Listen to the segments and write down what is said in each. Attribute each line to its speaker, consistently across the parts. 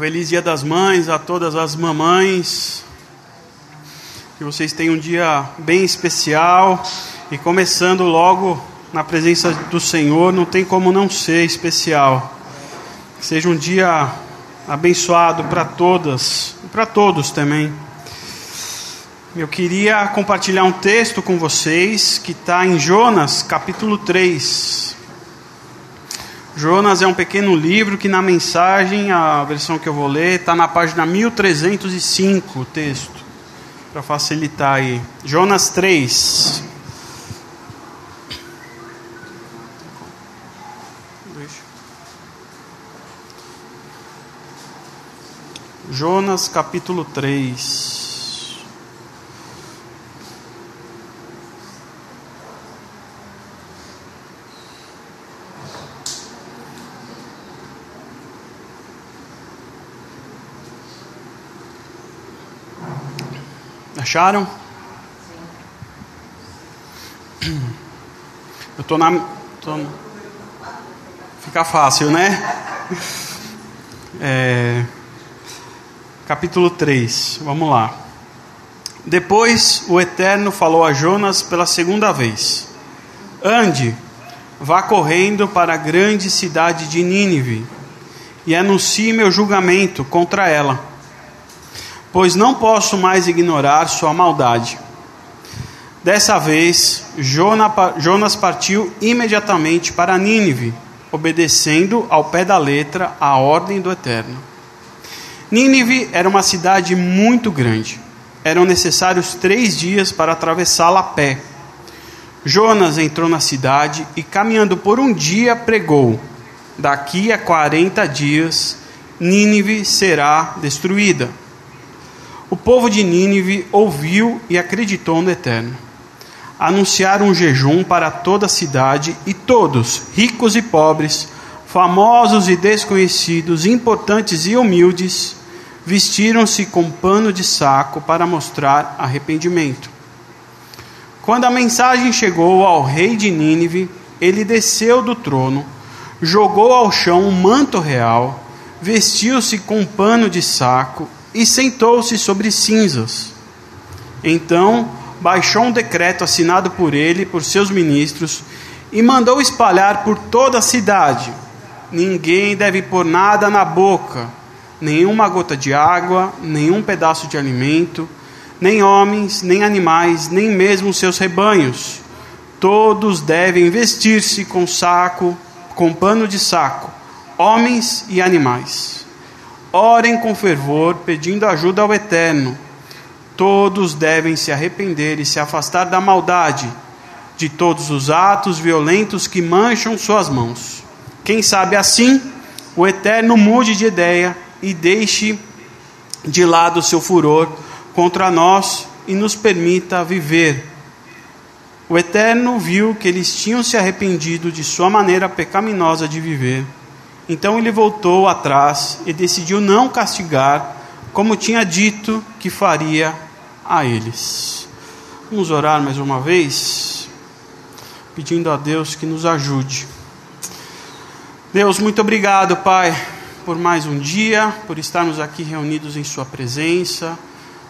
Speaker 1: Feliz Dia das Mães a todas as mamães. Que vocês tenham um dia bem especial e começando logo na presença do Senhor, não tem como não ser especial. Que seja um dia abençoado para todas e para todos também. Eu queria compartilhar um texto com vocês que está em Jonas, capítulo 3. Jonas é um pequeno livro que na mensagem, a versão que eu vou ler, está na página 1305, o texto, para facilitar aí. Jonas 3. Jonas capítulo 3. Acharam? Eu tô na. Tô... Fica fácil, né? É... Capítulo 3, vamos lá. Depois o Eterno falou a Jonas pela segunda vez: Ande, vá correndo para a grande cidade de Nínive e anuncie meu julgamento contra ela pois não posso mais ignorar sua maldade. Dessa vez, Jonas partiu imediatamente para Nínive, obedecendo ao pé da letra a ordem do Eterno. Nínive era uma cidade muito grande. Eram necessários três dias para atravessá-la a pé. Jonas entrou na cidade e, caminhando por um dia, pregou: Daqui a quarenta dias, Nínive será destruída. O povo de Nínive ouviu e acreditou no Eterno. Anunciaram um jejum para toda a cidade e todos, ricos e pobres, famosos e desconhecidos, importantes e humildes, vestiram-se com pano de saco para mostrar arrependimento. Quando a mensagem chegou ao rei de Nínive, ele desceu do trono, jogou ao chão um manto real, vestiu-se com pano de saco e sentou-se sobre cinzas. Então baixou um decreto assinado por ele por seus ministros e mandou espalhar por toda a cidade: ninguém deve pôr nada na boca, nenhuma gota de água, nenhum pedaço de alimento, nem homens, nem animais, nem mesmo seus rebanhos. Todos devem vestir-se com saco, com pano de saco, homens e animais. Orem com fervor, pedindo ajuda ao Eterno. Todos devem se arrepender e se afastar da maldade, de todos os atos violentos que mancham suas mãos. Quem sabe assim, o Eterno mude de ideia e deixe de lado seu furor contra nós e nos permita viver. O Eterno viu que eles tinham se arrependido de sua maneira pecaminosa de viver então ele voltou atrás e decidiu não castigar, como tinha dito que faria a eles. Vamos orar mais uma vez, pedindo a Deus que nos ajude. Deus, muito obrigado, Pai, por mais um dia, por estarmos aqui reunidos em Sua presença,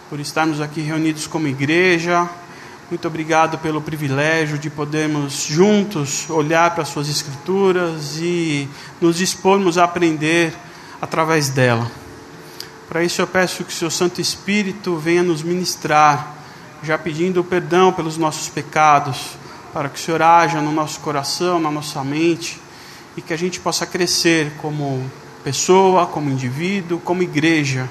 Speaker 1: por estarmos aqui reunidos como igreja muito obrigado pelo privilégio de podermos juntos olhar para as Suas Escrituras e nos dispormos a aprender através dela. Para isso eu peço que o Seu Santo Espírito venha nos ministrar, já pedindo perdão pelos nossos pecados, para que o Senhor haja no nosso coração, na nossa mente, e que a gente possa crescer como pessoa, como indivíduo, como igreja,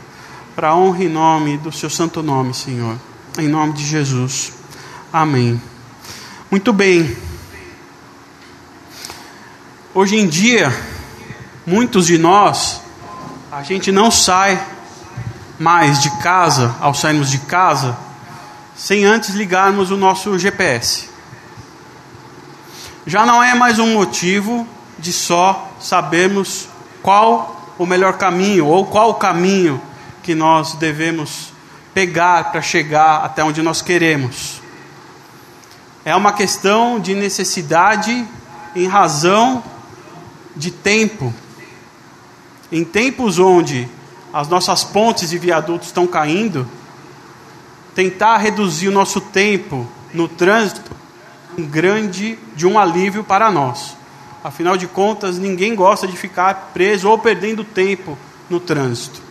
Speaker 1: para honra e nome do Seu Santo Nome, Senhor. Em nome de Jesus. Amém. Muito bem. Hoje em dia, muitos de nós, a gente não sai mais de casa, ao sairmos de casa, sem antes ligarmos o nosso GPS. Já não é mais um motivo de só sabermos qual o melhor caminho ou qual o caminho que nós devemos pegar para chegar até onde nós queremos é uma questão de necessidade em razão de tempo. Em tempos onde as nossas pontes e viadutos estão caindo, tentar reduzir o nosso tempo no trânsito um grande de um alívio para nós. Afinal de contas, ninguém gosta de ficar preso ou perdendo tempo no trânsito.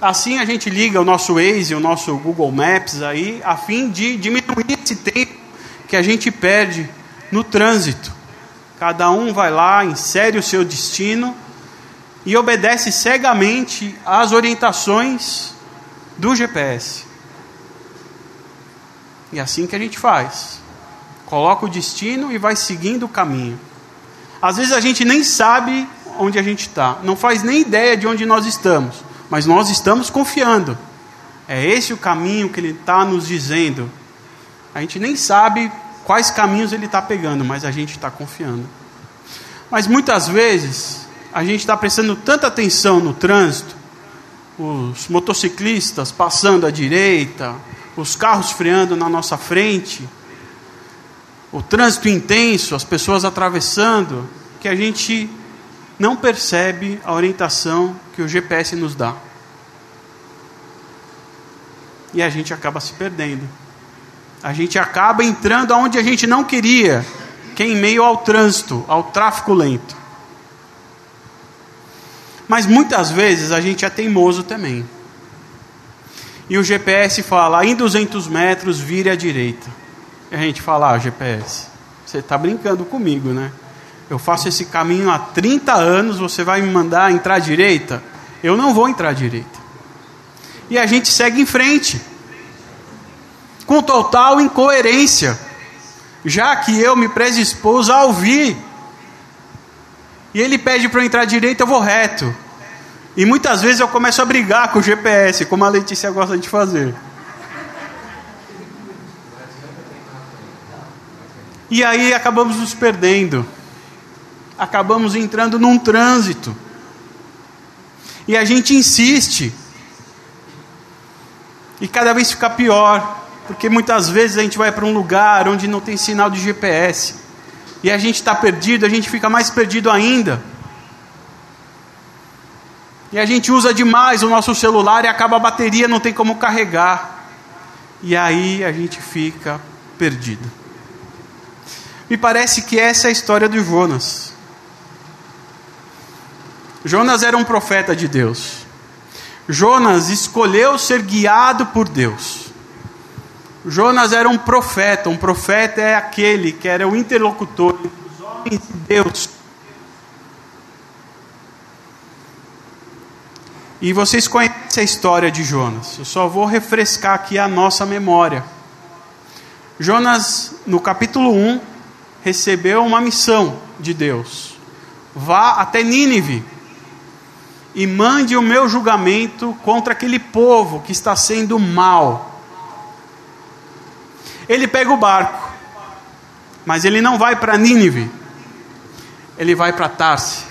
Speaker 1: Assim a gente liga o nosso Waze, o nosso Google Maps aí, a fim de diminuir esse tempo que a gente perde no trânsito. Cada um vai lá, insere o seu destino e obedece cegamente às orientações do GPS. E é assim que a gente faz. Coloca o destino e vai seguindo o caminho. Às vezes a gente nem sabe onde a gente está, não faz nem ideia de onde nós estamos, mas nós estamos confiando. É esse o caminho que ele está nos dizendo. A gente nem sabe quais caminhos ele está pegando, mas a gente está confiando. Mas muitas vezes a gente está prestando tanta atenção no trânsito, os motociclistas passando à direita, os carros freando na nossa frente, o trânsito intenso, as pessoas atravessando, que a gente não percebe a orientação que o GPS nos dá. E a gente acaba se perdendo. A gente acaba entrando aonde a gente não queria, que é em meio ao trânsito, ao tráfego lento. Mas muitas vezes a gente é teimoso também. E o GPS fala, em 200 metros, vire à direita. E a gente fala, ah, GPS, você está brincando comigo, né? Eu faço esse caminho há 30 anos, você vai me mandar entrar à direita? Eu não vou entrar à direita. E a gente segue em frente, com total incoerência, já que eu me predispus a ouvir e ele pede para eu entrar direito, eu vou reto. E muitas vezes eu começo a brigar com o GPS, como a Letícia gosta de fazer. E aí acabamos nos perdendo. Acabamos entrando num trânsito. E a gente insiste. E cada vez fica pior. Porque muitas vezes a gente vai para um lugar onde não tem sinal de GPS e a gente está perdido, a gente fica mais perdido ainda. E a gente usa demais o nosso celular e acaba a bateria, não tem como carregar. E aí a gente fica perdido. Me parece que essa é a história do Jonas. Jonas era um profeta de Deus. Jonas escolheu ser guiado por Deus. Jonas era um profeta. Um profeta é aquele que era o interlocutor entre os homens e Deus. E vocês conhecem a história de Jonas. Eu só vou refrescar aqui a nossa memória. Jonas, no capítulo 1, recebeu uma missão de Deus: vá até Nínive e mande o meu julgamento contra aquele povo que está sendo mal. Ele pega o barco, mas ele não vai para Nínive, ele vai para Tarse.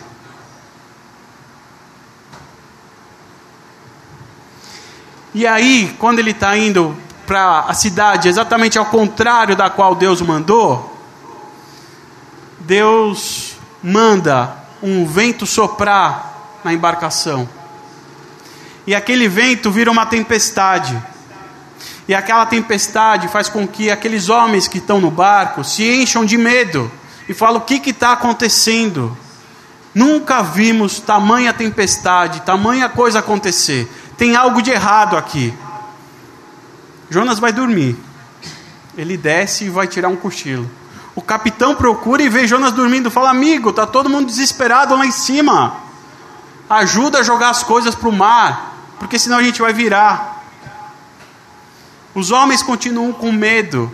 Speaker 1: E aí, quando ele está indo para a cidade exatamente ao contrário da qual Deus mandou, Deus manda um vento soprar na embarcação. E aquele vento vira uma tempestade. E aquela tempestade faz com que aqueles homens que estão no barco se encham de medo e falam: o que está acontecendo? Nunca vimos tamanha tempestade, tamanha coisa acontecer. Tem algo de errado aqui. Jonas vai dormir. Ele desce e vai tirar um cochilo. O capitão procura e vê Jonas dormindo. Fala: Amigo, está todo mundo desesperado lá em cima. Ajuda a jogar as coisas para o mar, porque senão a gente vai virar. Os homens continuam com medo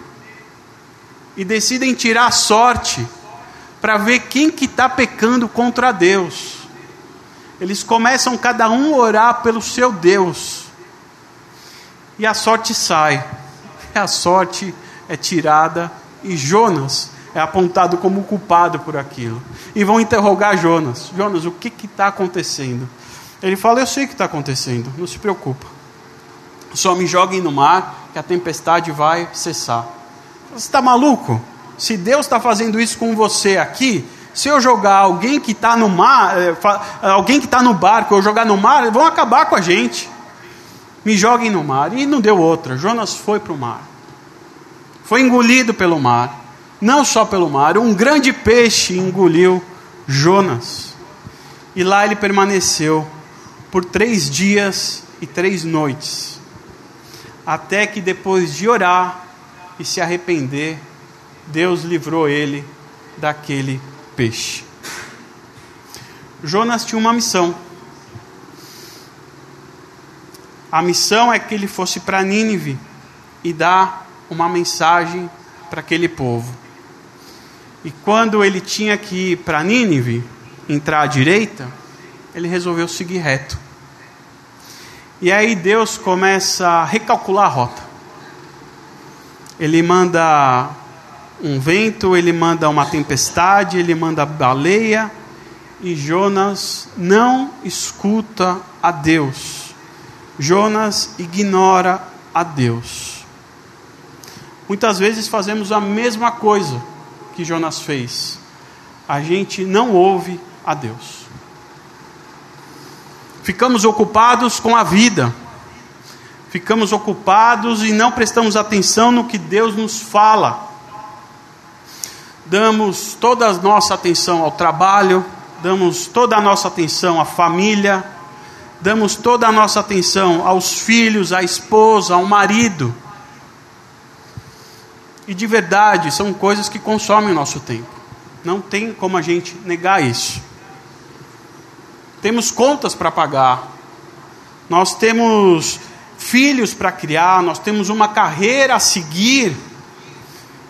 Speaker 1: e decidem tirar sorte para ver quem que está pecando contra Deus. Eles começam cada um a orar pelo seu Deus. E a sorte sai. A sorte é tirada e Jonas é apontado como culpado por aquilo. E vão interrogar Jonas: Jonas, o que está acontecendo? Ele fala: Eu sei o que está acontecendo, não se preocupa. Só me joguem no mar que a tempestade vai cessar. Você está maluco? Se Deus está fazendo isso com você aqui, Se eu jogar alguém que está no mar, eh, alguém que está no barco, eu jogar no mar, vão acabar com a gente. Me joguem no mar. E não deu outra. Jonas foi para o mar. Foi engolido pelo mar. Não só pelo mar, um grande peixe engoliu Jonas. E lá ele permaneceu por três dias e três noites. Até que depois de orar e se arrepender, Deus livrou ele daquele peixe. Jonas tinha uma missão. A missão é que ele fosse para Nínive e dar uma mensagem para aquele povo. E quando ele tinha que ir para Nínive, entrar à direita, ele resolveu seguir reto. E aí Deus começa a recalcular a rota. Ele manda um vento, ele manda uma tempestade, ele manda baleia, e Jonas não escuta a Deus. Jonas ignora a Deus. Muitas vezes fazemos a mesma coisa que Jonas fez. A gente não ouve a Deus. Ficamos ocupados com a vida. Ficamos ocupados e não prestamos atenção no que Deus nos fala damos toda a nossa atenção ao trabalho, damos toda a nossa atenção à família, damos toda a nossa atenção aos filhos, à esposa, ao marido. E de verdade, são coisas que consomem o nosso tempo. Não tem como a gente negar isso. Temos contas para pagar, nós temos filhos para criar, nós temos uma carreira a seguir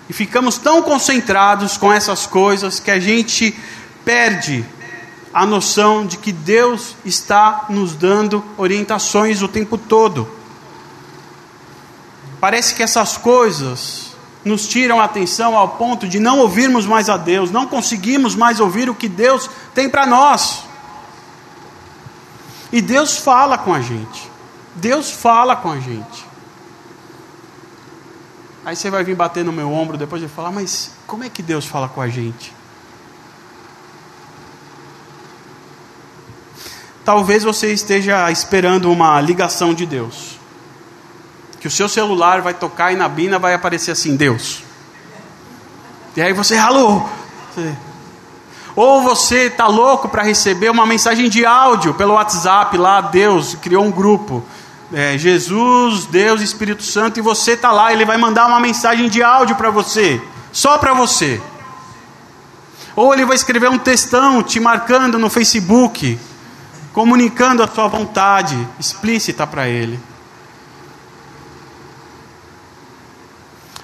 Speaker 1: e ficamos tão concentrados com essas coisas que a gente perde a noção de que Deus está nos dando orientações o tempo todo. Parece que essas coisas nos tiram a atenção ao ponto de não ouvirmos mais a Deus, não conseguimos mais ouvir o que Deus tem para nós. E Deus fala com a gente. Deus fala com a gente. Aí você vai vir bater no meu ombro depois e falar: Mas como é que Deus fala com a gente? Talvez você esteja esperando uma ligação de Deus. Que o seu celular vai tocar e na bina vai aparecer assim: Deus. E aí você, alô. Ou você está louco para receber uma mensagem de áudio pelo WhatsApp lá, Deus criou um grupo é, Jesus, Deus, Espírito Santo, e você está lá, ele vai mandar uma mensagem de áudio para você, só para você. Ou ele vai escrever um textão te marcando no Facebook, comunicando a sua vontade explícita para ele.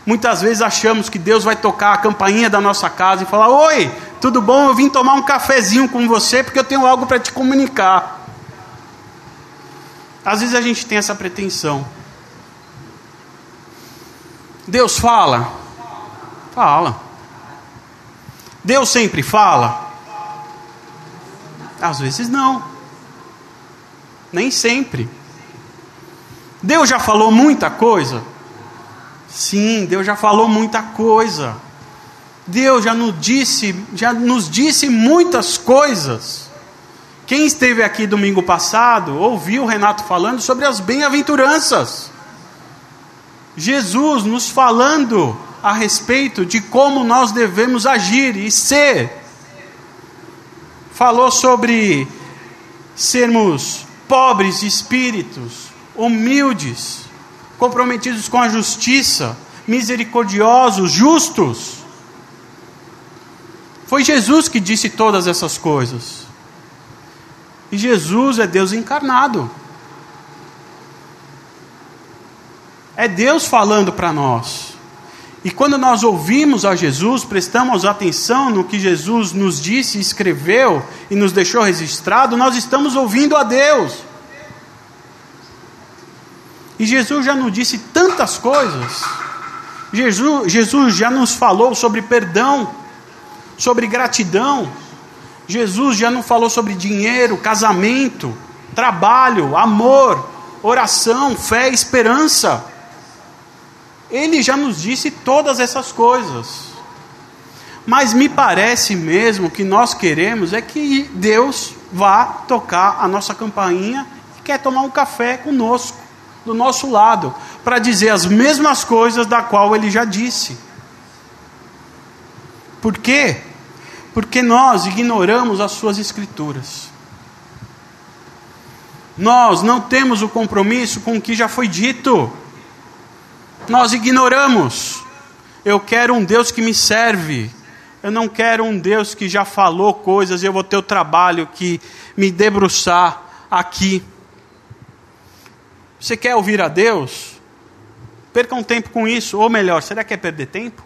Speaker 1: Muitas vezes achamos que Deus vai tocar a campainha da nossa casa e falar: Oi, tudo bom? Eu vim tomar um cafezinho com você porque eu tenho algo para te comunicar. Às vezes a gente tem essa pretensão. Deus fala? Fala. Deus sempre fala? Às vezes não. Nem sempre. Deus já falou muita coisa? Sim, Deus já falou muita coisa. Deus já nos disse, já nos disse muitas coisas. Quem esteve aqui domingo passado ouviu o Renato falando sobre as bem-aventuranças. Jesus nos falando a respeito de como nós devemos agir e ser. Falou sobre sermos pobres de espíritos, humildes, comprometidos com a justiça, misericordiosos, justos. Foi Jesus que disse todas essas coisas. E Jesus é Deus encarnado. É Deus falando para nós. E quando nós ouvimos a Jesus, prestamos atenção no que Jesus nos disse, escreveu e nos deixou registrado, nós estamos ouvindo a Deus. E Jesus já nos disse tantas coisas. Jesus, Jesus já nos falou sobre perdão, sobre gratidão, Jesus já não falou sobre dinheiro, casamento, trabalho, amor, oração, fé, esperança. Ele já nos disse todas essas coisas. Mas me parece mesmo que nós queremos é que Deus vá tocar a nossa campainha e quer tomar um café conosco, do nosso lado, para dizer as mesmas coisas da qual ele já disse. Por quê? Porque nós ignoramos as suas escrituras. Nós não temos o compromisso com o que já foi dito. Nós ignoramos. Eu quero um Deus que me serve. Eu não quero um Deus que já falou coisas e eu vou ter o trabalho que me debruçar aqui. Você quer ouvir a Deus? Perca um tempo com isso, ou melhor, será que é perder tempo?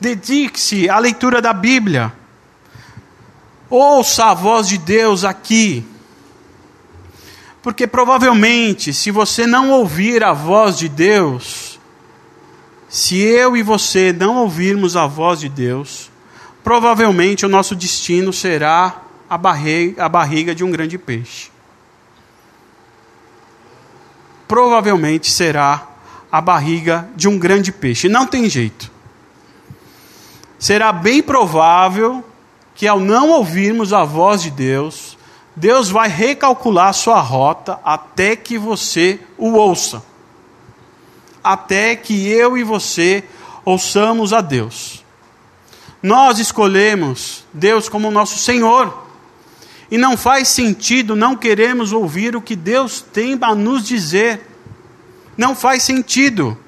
Speaker 1: Dedique-se à leitura da Bíblia. Ouça a voz de Deus aqui. Porque provavelmente, se você não ouvir a voz de Deus, se eu e você não ouvirmos a voz de Deus, provavelmente o nosso destino será a barriga, a barriga de um grande peixe. Provavelmente será a barriga de um grande peixe. Não tem jeito. Será bem provável que ao não ouvirmos a voz de Deus, Deus vai recalcular sua rota até que você o ouça até que eu e você ouçamos a Deus. Nós escolhemos Deus como nosso Senhor. E não faz sentido não queremos ouvir o que Deus tem a nos dizer. Não faz sentido.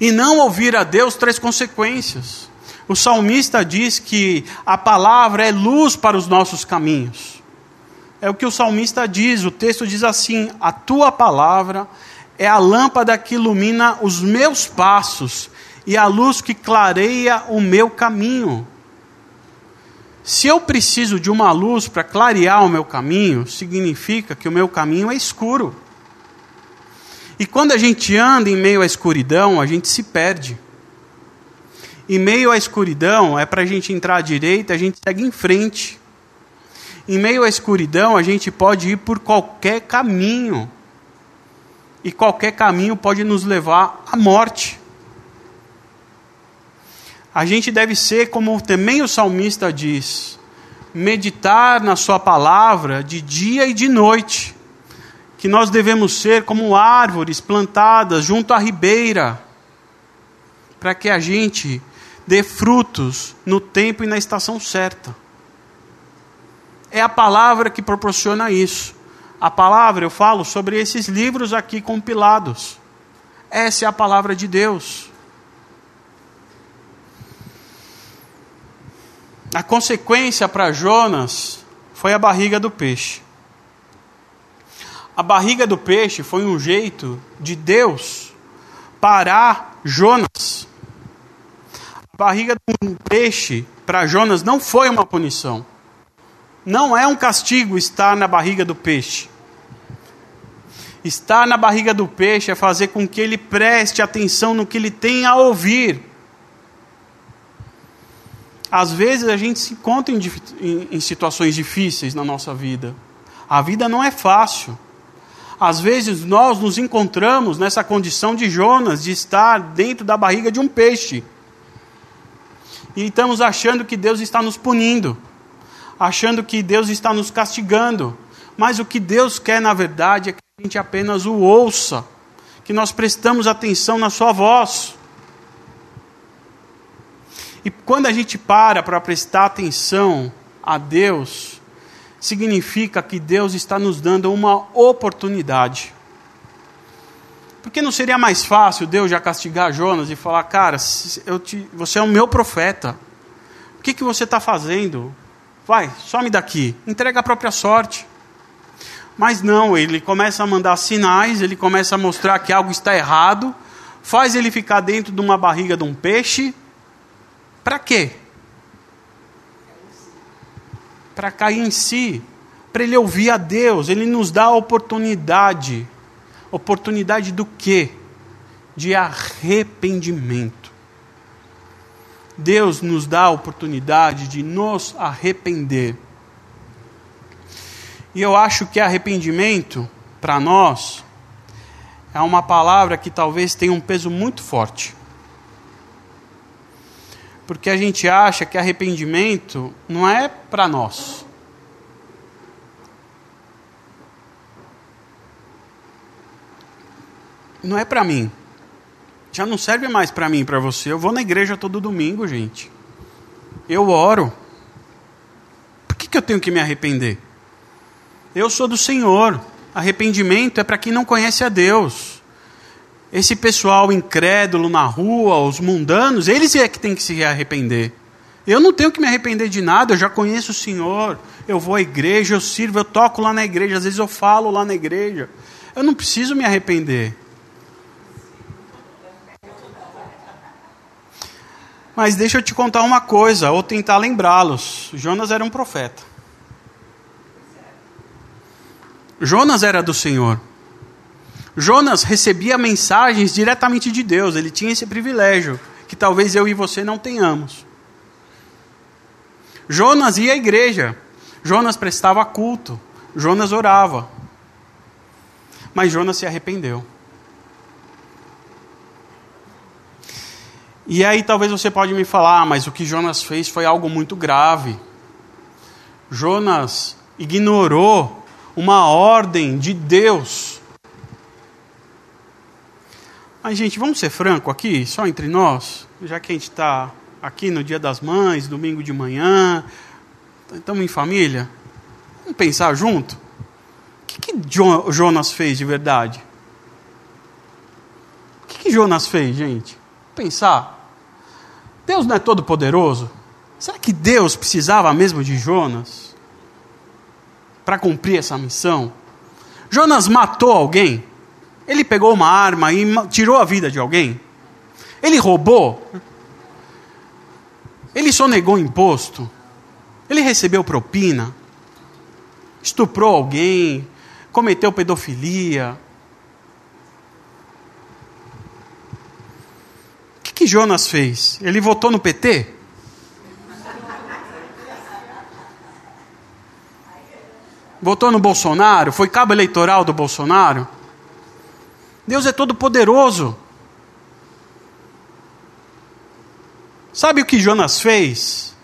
Speaker 1: E não ouvir a Deus traz consequências. O salmista diz que a palavra é luz para os nossos caminhos. É o que o salmista diz, o texto diz assim: A tua palavra é a lâmpada que ilumina os meus passos e a luz que clareia o meu caminho. Se eu preciso de uma luz para clarear o meu caminho, significa que o meu caminho é escuro. E quando a gente anda em meio à escuridão, a gente se perde. Em meio à escuridão, é para a gente entrar à direita, a gente segue em frente. Em meio à escuridão, a gente pode ir por qualquer caminho e qualquer caminho pode nos levar à morte. A gente deve ser, como também o salmista diz, meditar na Sua palavra de dia e de noite. Que nós devemos ser como árvores plantadas junto à ribeira, para que a gente dê frutos no tempo e na estação certa. É a palavra que proporciona isso a palavra, eu falo sobre esses livros aqui compilados. Essa é a palavra de Deus. A consequência para Jonas foi a barriga do peixe. A barriga do peixe foi um jeito de Deus parar Jonas. A barriga do peixe para Jonas não foi uma punição. Não é um castigo estar na barriga do peixe. Estar na barriga do peixe é fazer com que ele preste atenção no que ele tem a ouvir. Às vezes a gente se encontra em, em, em situações difíceis na nossa vida. A vida não é fácil. Às vezes nós nos encontramos nessa condição de Jonas, de estar dentro da barriga de um peixe. E estamos achando que Deus está nos punindo achando que Deus está nos castigando. Mas o que Deus quer, na verdade, é que a gente apenas o ouça, que nós prestamos atenção na Sua voz. E quando a gente para para prestar atenção a Deus, significa que Deus está nos dando uma oportunidade. Porque não seria mais fácil Deus já castigar Jonas e falar: Cara, te, você é o meu profeta, o que, que você está fazendo? vai, some daqui, entrega a própria sorte. Mas não, ele começa a mandar sinais, ele começa a mostrar que algo está errado, faz ele ficar dentro de uma barriga de um peixe. Para quê? Para cair em si, para ele ouvir a Deus, ele nos dá a oportunidade. Oportunidade do quê? De arrependimento. Deus nos dá a oportunidade de nos arrepender. E eu acho que arrependimento, para nós, é uma palavra que talvez tenha um peso muito forte. Porque a gente acha que arrependimento não é para nós. Não é para mim. Já não serve mais para mim, para você. Eu vou na igreja todo domingo, gente. Eu oro. Por que, que eu tenho que me arrepender? Eu sou do Senhor. Arrependimento é para quem não conhece a Deus. Esse pessoal incrédulo na rua, os mundanos, eles é que tem que se arrepender. Eu não tenho que me arrepender de nada, eu já conheço o Senhor. Eu vou à igreja, eu sirvo, eu toco lá na igreja, às vezes eu falo lá na igreja. Eu não preciso me arrepender. Mas deixa eu te contar uma coisa, ou tentar lembrá-los. Jonas era um profeta. Jonas era do Senhor. Jonas recebia mensagens diretamente de Deus, ele tinha esse privilégio, que talvez eu e você não tenhamos. Jonas ia à igreja, Jonas prestava culto, Jonas orava. Mas Jonas se arrependeu. E aí talvez você pode me falar, ah, mas o que Jonas fez foi algo muito grave. Jonas ignorou uma ordem de Deus. Mas, gente, vamos ser franco aqui, só entre nós, já que a gente está aqui no Dia das Mães, domingo de manhã, estamos em família. Vamos pensar junto? O que, que Jonas fez de verdade? O que, que Jonas fez, gente? Pensar. Deus não é todo poderoso? Será que Deus precisava mesmo de Jonas para cumprir essa missão? Jonas matou alguém? Ele pegou uma arma e tirou a vida de alguém? Ele roubou? Ele sonegou imposto? Ele recebeu propina? Estuprou alguém? Cometeu pedofilia? que Jonas fez? Ele votou no PT? Votou no Bolsonaro? Foi cabo eleitoral do Bolsonaro? Deus é todo poderoso. Sabe o que Jonas fez?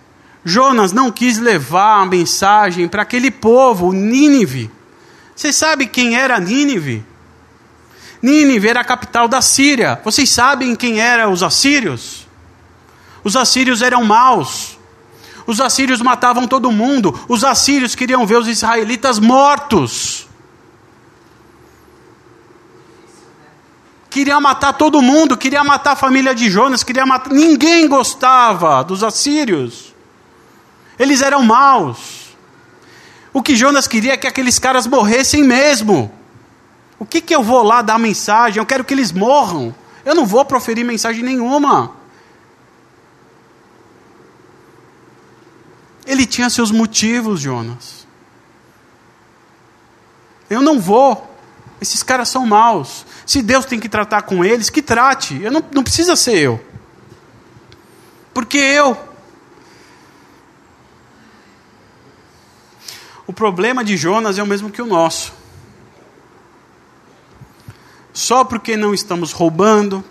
Speaker 1: Jonas não quis levar a mensagem para aquele povo, Nínive. Você sabe quem era Nínive? Nínive era a capital da Síria. Vocês sabem quem eram os assírios? Os assírios eram maus. Os assírios matavam todo mundo. Os assírios queriam ver os israelitas mortos. Queria matar todo mundo, queria matar a família de Jonas, queria matar. Ninguém gostava dos assírios. Eles eram maus. O que Jonas queria é que aqueles caras morressem mesmo. O que, que eu vou lá dar mensagem? Eu quero que eles morram. Eu não vou proferir mensagem nenhuma. Ele tinha seus motivos, Jonas. Eu não vou. Esses caras são maus. Se Deus tem que tratar com eles, que trate. Eu não, não precisa ser eu. Porque eu. O problema de Jonas é o mesmo que o nosso só porque não estamos roubando,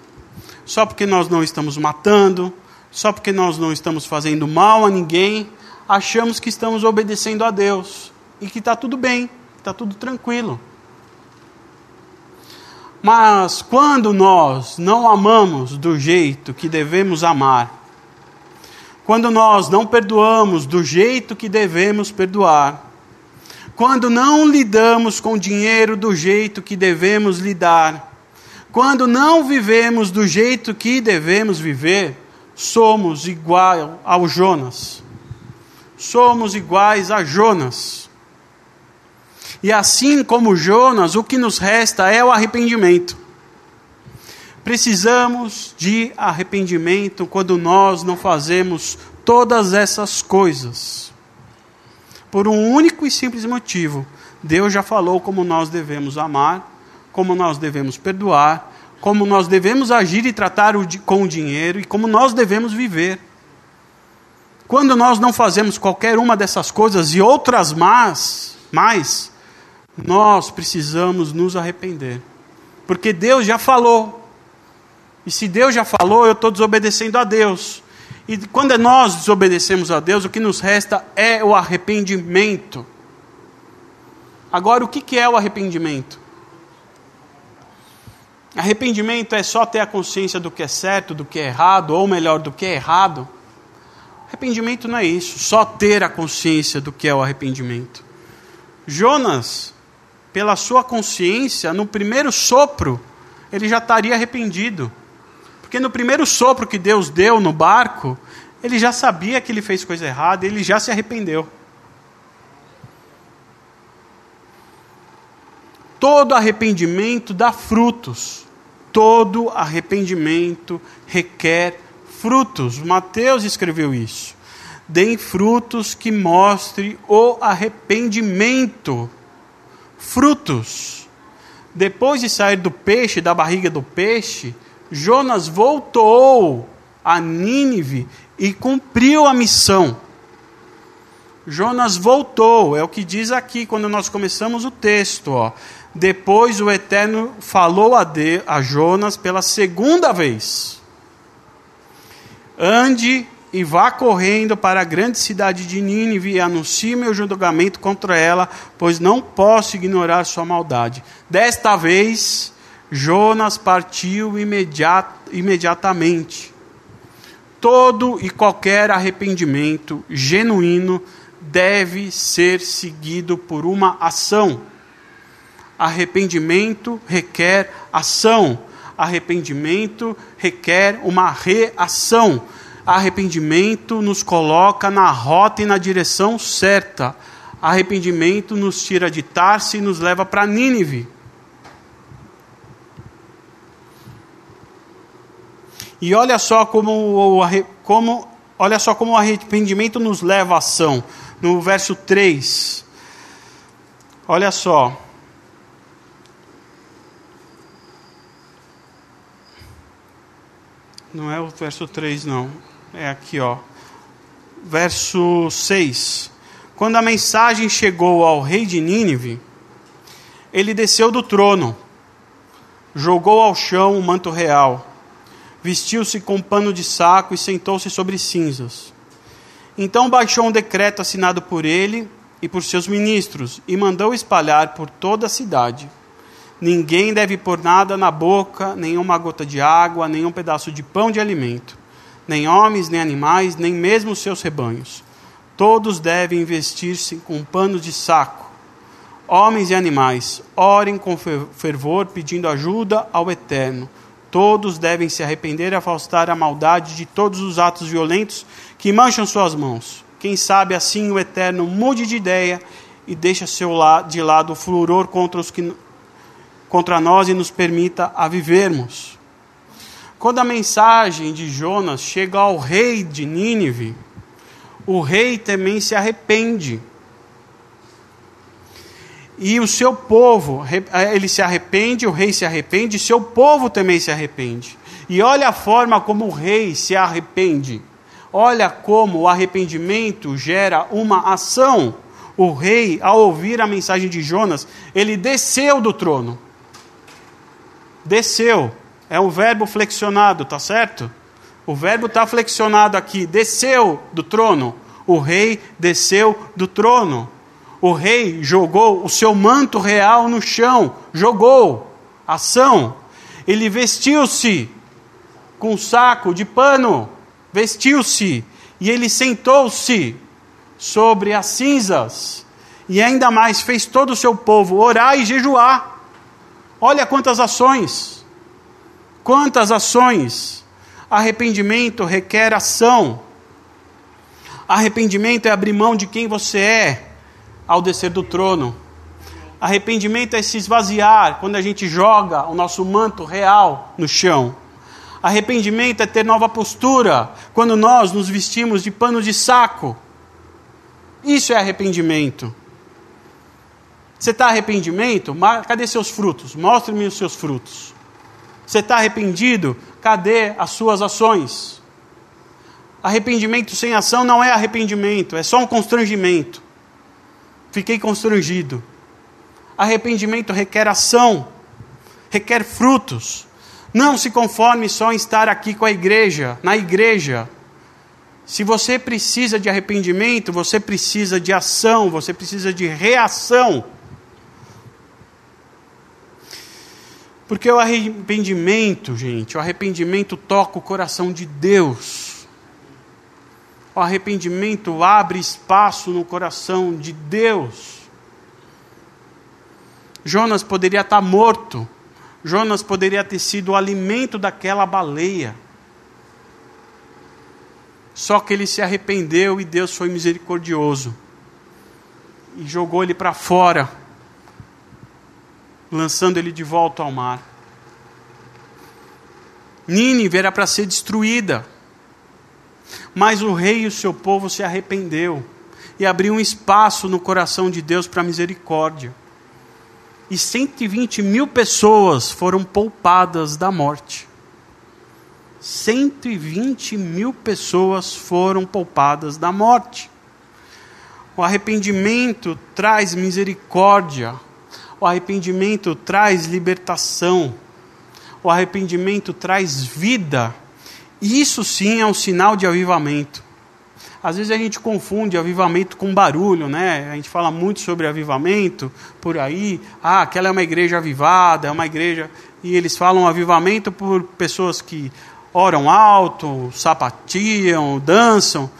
Speaker 1: só porque nós não estamos matando, só porque nós não estamos fazendo mal a ninguém, achamos que estamos obedecendo a Deus e que está tudo bem, está tudo tranquilo. Mas quando nós não amamos do jeito que devemos amar, quando nós não perdoamos do jeito que devemos perdoar, quando não lidamos com dinheiro do jeito que devemos lidar, quando não vivemos do jeito que devemos viver, somos igual ao Jonas. Somos iguais a Jonas. E assim como Jonas, o que nos resta é o arrependimento. Precisamos de arrependimento quando nós não fazemos todas essas coisas por um único e simples motivo. Deus já falou como nós devemos amar, como nós devemos perdoar, como nós devemos agir e tratar com o dinheiro e como nós devemos viver. Quando nós não fazemos qualquer uma dessas coisas e outras más, mais, nós precisamos nos arrepender. porque Deus já falou. E se Deus já falou, eu estou desobedecendo a Deus. E quando nós desobedecemos a Deus, o que nos resta é o arrependimento. Agora, o que é o arrependimento? Arrependimento é só ter a consciência do que é certo, do que é errado, ou melhor, do que é errado. Arrependimento não é isso, só ter a consciência do que é o arrependimento. Jonas, pela sua consciência, no primeiro sopro, ele já estaria arrependido. Porque no primeiro sopro que Deus deu no barco, ele já sabia que ele fez coisa errada, ele já se arrependeu. Todo arrependimento dá frutos. Todo arrependimento requer frutos. Mateus escreveu isso. Deem frutos que mostrem o arrependimento. Frutos. Depois de sair do peixe, da barriga do peixe, Jonas voltou a Nínive e cumpriu a missão. Jonas voltou, é o que diz aqui quando nós começamos o texto. Ó. Depois o Eterno falou a, de, a Jonas pela segunda vez: Ande e vá correndo para a grande cidade de Nínive e anuncie meu julgamento contra ela, pois não posso ignorar sua maldade. Desta vez, Jonas partiu imediat, imediatamente. Todo e qualquer arrependimento genuíno deve ser seguido por uma ação. Arrependimento requer ação. Arrependimento requer uma reação. Arrependimento nos coloca na rota e na direção certa. Arrependimento nos tira de Tarso e nos leva para Nínive. E olha só como, como, olha só como o arrependimento nos leva à ação. No verso 3. Olha só. Não é o verso 3, não. É aqui, ó. Verso 6. Quando a mensagem chegou ao rei de Nínive, ele desceu do trono, jogou ao chão o manto real vestiu-se com pano de saco e sentou-se sobre cinzas. Então baixou um decreto assinado por ele e por seus ministros e mandou espalhar por toda a cidade. Ninguém deve pôr nada na boca, nenhuma gota de água, nenhum pedaço de pão de alimento, nem homens, nem animais, nem mesmo seus rebanhos. Todos devem vestir-se com panos de saco. Homens e animais, orem com fervor, pedindo ajuda ao Eterno Todos devem se arrepender e afastar a maldade de todos os atos violentos que mancham suas mãos. Quem sabe assim o Eterno mude de ideia e deixe de lado o furor contra, os que, contra nós e nos permita a vivermos. Quando a mensagem de Jonas chega ao rei de Nínive, o rei também se arrepende e o seu povo, ele se arrepende, o rei se arrepende, seu povo também se arrepende. E olha a forma como o rei se arrepende. Olha como o arrependimento gera uma ação. O rei, ao ouvir a mensagem de Jonas, ele desceu do trono. Desceu. É um verbo flexionado, tá certo? O verbo está flexionado aqui. Desceu do trono. O rei desceu do trono o rei jogou o seu manto real no chão, jogou, ação. Ele vestiu-se com um saco de pano, vestiu-se, e ele sentou-se sobre as cinzas, e ainda mais fez todo o seu povo orar e jejuar. Olha quantas ações, quantas ações. Arrependimento requer ação. Arrependimento é abrir mão de quem você é ao descer do trono. Arrependimento é se esvaziar quando a gente joga o nosso manto real no chão. Arrependimento é ter nova postura quando nós nos vestimos de pano de saco. Isso é arrependimento. Você está arrependimento? Cadê seus frutos? Mostre-me os seus frutos. Você está arrependido? Cadê as suas ações? Arrependimento sem ação não é arrependimento, é só um constrangimento. Fiquei constrangido. Arrependimento requer ação, requer frutos. Não se conforme só em estar aqui com a igreja, na igreja. Se você precisa de arrependimento, você precisa de ação, você precisa de reação. Porque o arrependimento, gente, o arrependimento toca o coração de Deus. O arrependimento abre espaço no coração de Deus. Jonas poderia estar morto. Jonas poderia ter sido o alimento daquela baleia. Só que ele se arrependeu e Deus foi misericordioso. E jogou ele para fora, lançando ele de volta ao mar. Nínive era para ser destruída. Mas o rei e o seu povo se arrependeu e abriu um espaço no coração de Deus para misericórdia e 120 mil pessoas foram poupadas da morte. 120 mil pessoas foram poupadas da morte. O arrependimento traz misericórdia, o arrependimento traz libertação, o arrependimento traz vida. Isso sim é um sinal de avivamento. Às vezes a gente confunde avivamento com barulho, né? A gente fala muito sobre avivamento por aí. Ah, aquela é uma igreja avivada, é uma igreja. E eles falam avivamento por pessoas que oram alto, sapatiam, dançam.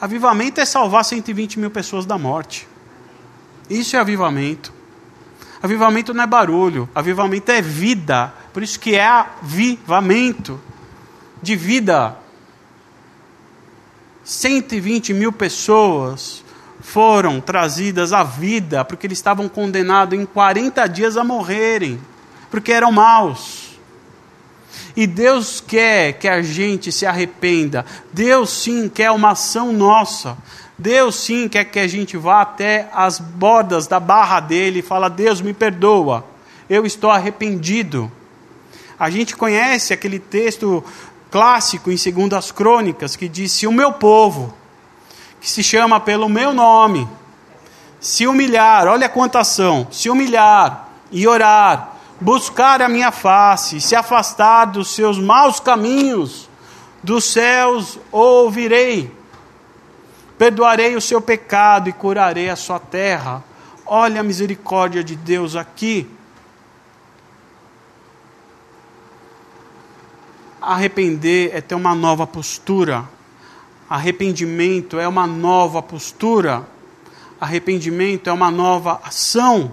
Speaker 1: Avivamento é salvar 120 mil pessoas da morte. Isso é avivamento. Avivamento não é barulho, avivamento é vida. Por isso que é avivamento de vida. 120 mil pessoas foram trazidas à vida porque eles estavam condenados em 40 dias a morrerem, porque eram maus. E Deus quer que a gente se arrependa. Deus sim quer uma ação nossa. Deus sim quer que a gente vá até as bordas da barra dele e fala: "Deus, me perdoa. Eu estou arrependido." A gente conhece aquele texto clássico em Segundas Crônicas que diz: Se o meu povo, que se chama pelo meu nome, se humilhar, olha quanta ação, se humilhar e orar, buscar a minha face, se afastar dos seus maus caminhos, dos céus ouvirei, perdoarei o seu pecado e curarei a sua terra. Olha a misericórdia de Deus aqui. Arrepender é ter uma nova postura. Arrependimento é uma nova postura. Arrependimento é uma nova ação.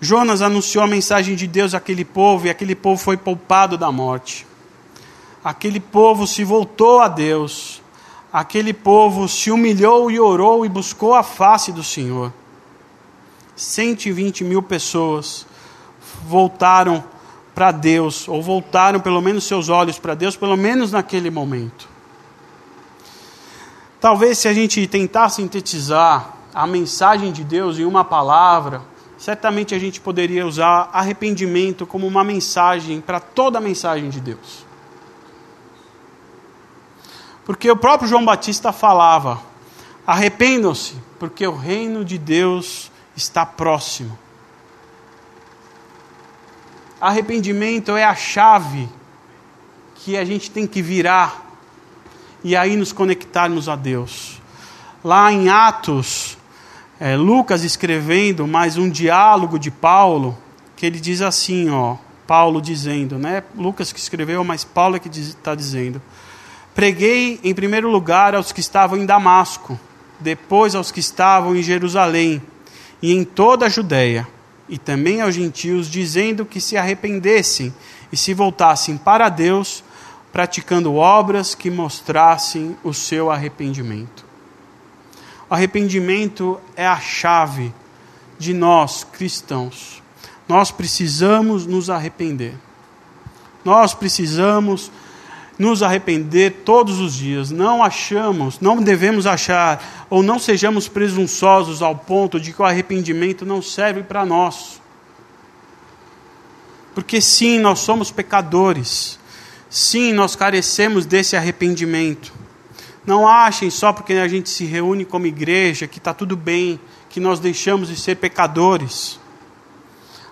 Speaker 1: Jonas anunciou a mensagem de Deus àquele povo e aquele povo foi poupado da morte. Aquele povo se voltou a Deus. Aquele povo se humilhou e orou e buscou a face do Senhor. 120 mil pessoas voltaram para Deus, ou voltaram pelo menos seus olhos para Deus, pelo menos naquele momento. Talvez se a gente tentar sintetizar a mensagem de Deus em uma palavra, certamente a gente poderia usar arrependimento como uma mensagem para toda a mensagem de Deus. Porque o próprio João Batista falava: arrependam-se, porque o reino de Deus está próximo. Arrependimento é a chave que a gente tem que virar e aí nos conectarmos a Deus. Lá em Atos, é, Lucas escrevendo mais um diálogo de Paulo, que ele diz assim, ó, Paulo dizendo, né? Lucas que escreveu, mas Paulo é que está dizendo. Preguei em primeiro lugar aos que estavam em Damasco, depois aos que estavam em Jerusalém e em toda a Judéia e também aos gentios, dizendo que se arrependessem e se voltassem para Deus, praticando obras que mostrassem o seu arrependimento. O arrependimento é a chave de nós cristãos. Nós precisamos nos arrepender. Nós precisamos nos arrepender todos os dias. Não achamos, não devemos achar, ou não sejamos presunçosos ao ponto de que o arrependimento não serve para nós. Porque sim, nós somos pecadores. Sim, nós carecemos desse arrependimento. Não achem só porque a gente se reúne como igreja que está tudo bem, que nós deixamos de ser pecadores.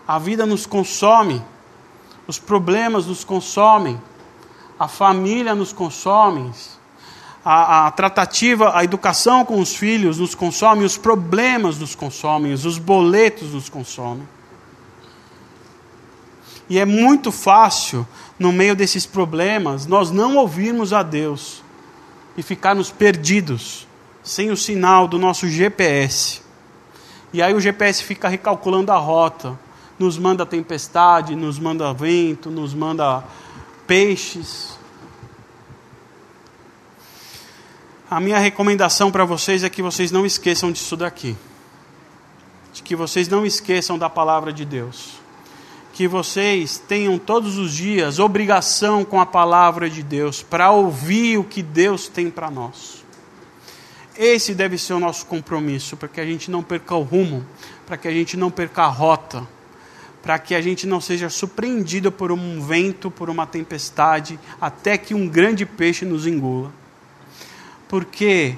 Speaker 1: A vida nos consome, os problemas nos consomem, a família nos consome, a, a, tratativa, a educação com os filhos nos consome, os problemas nos consomem, os boletos nos consomem. E é muito fácil, no meio desses problemas, nós não ouvirmos a Deus e ficarmos perdidos, sem o sinal do nosso GPS. E aí o GPS fica recalculando a rota, nos manda tempestade, nos manda vento, nos manda peixes. A minha recomendação para vocês é que vocês não esqueçam disso daqui. De que vocês não esqueçam da palavra de Deus que vocês tenham todos os dias obrigação com a palavra de Deus, para ouvir o que Deus tem para nós. Esse deve ser o nosso compromisso, para que a gente não perca o rumo, para que a gente não perca a rota, para que a gente não seja surpreendido por um vento, por uma tempestade, até que um grande peixe nos engula. Porque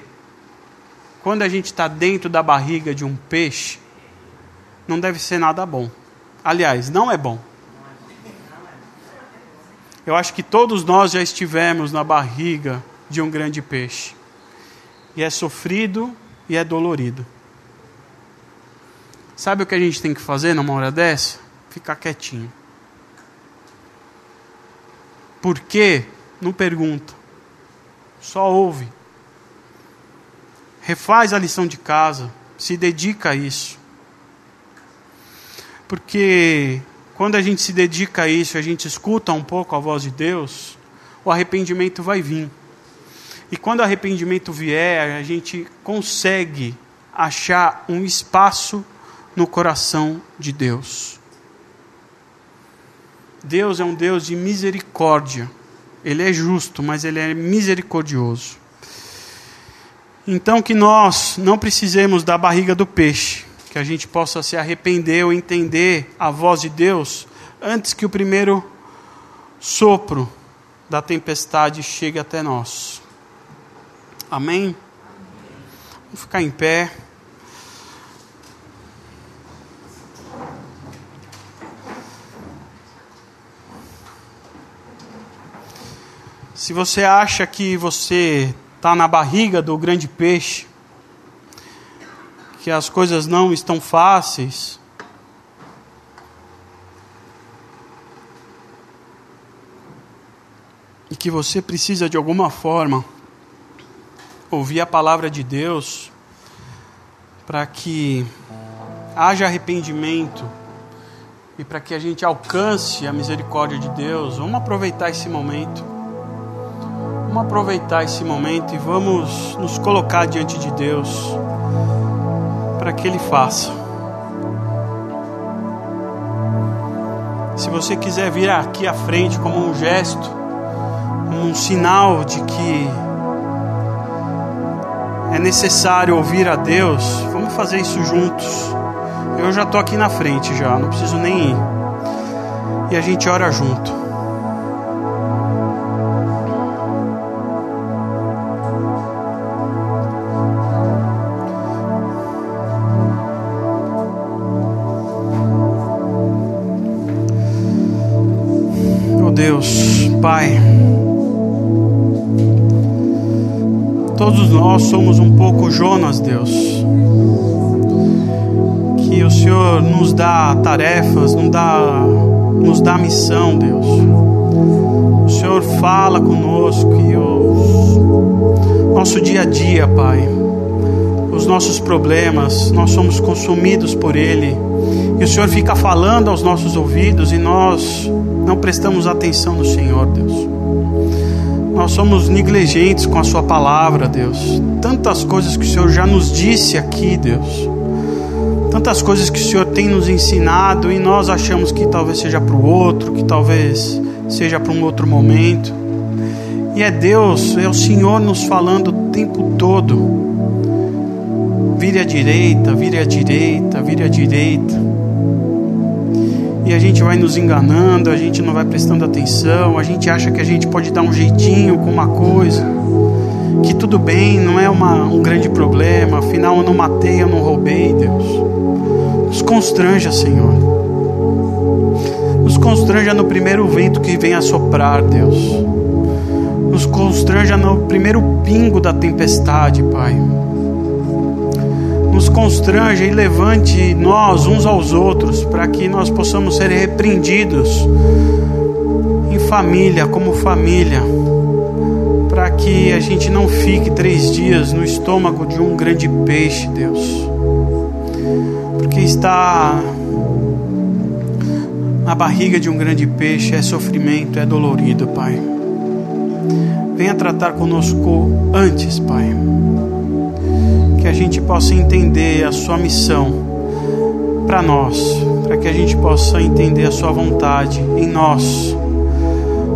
Speaker 1: quando a gente está dentro da barriga de um peixe, não deve ser nada bom. Aliás, não é bom. Eu acho que todos nós já estivemos na barriga de um grande peixe. E é sofrido e é dolorido. Sabe o que a gente tem que fazer numa hora dessa? Ficar quietinho. Por quê? Não pergunta. Só ouve. Refaz a lição de casa. Se dedica a isso. Porque quando a gente se dedica a isso, a gente escuta um pouco a voz de Deus, o arrependimento vai vir. E quando o arrependimento vier, a gente consegue achar um espaço no coração de Deus. Deus é um Deus de misericórdia. Ele é justo, mas ele é misericordioso. Então que nós não precisemos da barriga do peixe, que a gente possa se arrepender ou entender a voz de Deus antes que o primeiro sopro da tempestade chegue até nós. Amém? Vamos ficar em pé. Se você acha que você está na barriga do grande peixe, que as coisas não estão fáceis. E que você precisa de alguma forma ouvir a palavra de Deus para que haja arrependimento e para que a gente alcance a misericórdia de Deus. Vamos aproveitar esse momento. Vamos aproveitar esse momento e vamos nos colocar diante de Deus para que Ele faça. Se você quiser vir aqui à frente como um gesto, um sinal de que é necessário ouvir a Deus, vamos fazer isso juntos. Eu já estou aqui na frente já, não preciso nem ir. E a gente ora junto. Nós somos um pouco Jonas, Deus. Que o Senhor nos dá tarefas, nos dá, nos dá missão, Deus. O Senhor fala conosco e o nosso dia a dia, Pai, os nossos problemas, nós somos consumidos por Ele. E o Senhor fica falando aos nossos ouvidos e nós não prestamos atenção no Senhor, Deus. Nós somos negligentes com a Sua palavra, Deus. Tantas coisas que o Senhor já nos disse aqui, Deus. Tantas coisas que o Senhor tem nos ensinado e nós achamos que talvez seja para o outro, que talvez seja para um outro momento. E é Deus, é o Senhor nos falando o tempo todo. Vire à direita, vire à direita, vire à direita e a gente vai nos enganando, a gente não vai prestando atenção, a gente acha que a gente pode dar um jeitinho com uma coisa, que tudo bem, não é uma, um grande problema, afinal eu não matei, eu não roubei, Deus. Nos constranja, Senhor. constranja no primeiro vento que vem a soprar, Deus. Nos constranja no primeiro pingo da tempestade, Pai. Nos constranja e levante nós uns aos outros para que nós possamos ser repreendidos em família, como família, para que a gente não fique três dias no estômago de um grande peixe, Deus, porque está na barriga de um grande peixe é sofrimento, é dolorido, Pai. Venha tratar conosco antes, Pai. Que a gente possa entender a Sua missão para nós, para que a gente possa entender a Sua vontade em nós.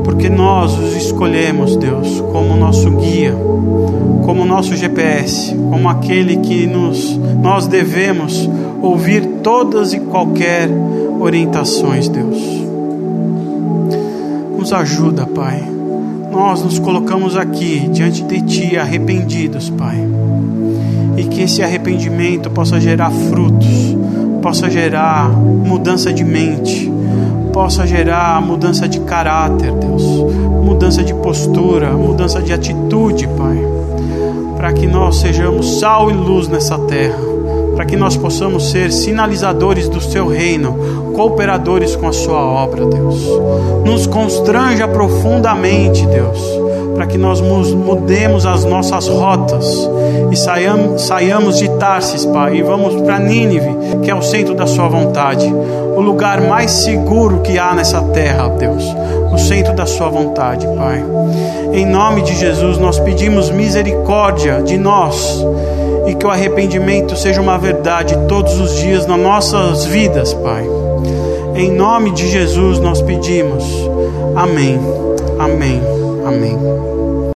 Speaker 1: Porque nós os escolhemos, Deus, como nosso guia, como nosso GPS, como aquele que nos, nós devemos ouvir todas e qualquer orientações, Deus. Nos ajuda, Pai. Nós nos colocamos aqui diante de Ti arrependidos, Pai. E que esse arrependimento possa gerar frutos, possa gerar mudança de mente, possa gerar mudança de caráter, Deus, mudança de postura, mudança de atitude, Pai, para que nós sejamos sal e luz nessa terra para que nós possamos ser sinalizadores do seu reino, cooperadores com a sua obra, Deus. Nos constranja profundamente, Deus, para que nós mudemos as nossas rotas e saiamos, saiamos de Tarsis, Pai, e vamos para Nínive, que é o centro da sua vontade, o lugar mais seguro que há nessa terra, Deus, o centro da sua vontade, Pai. Em nome de Jesus, nós pedimos misericórdia de nós e que o arrependimento seja uma verdade todos os dias nas nossas vidas, Pai. Em nome de Jesus nós pedimos. Amém. Amém. Amém.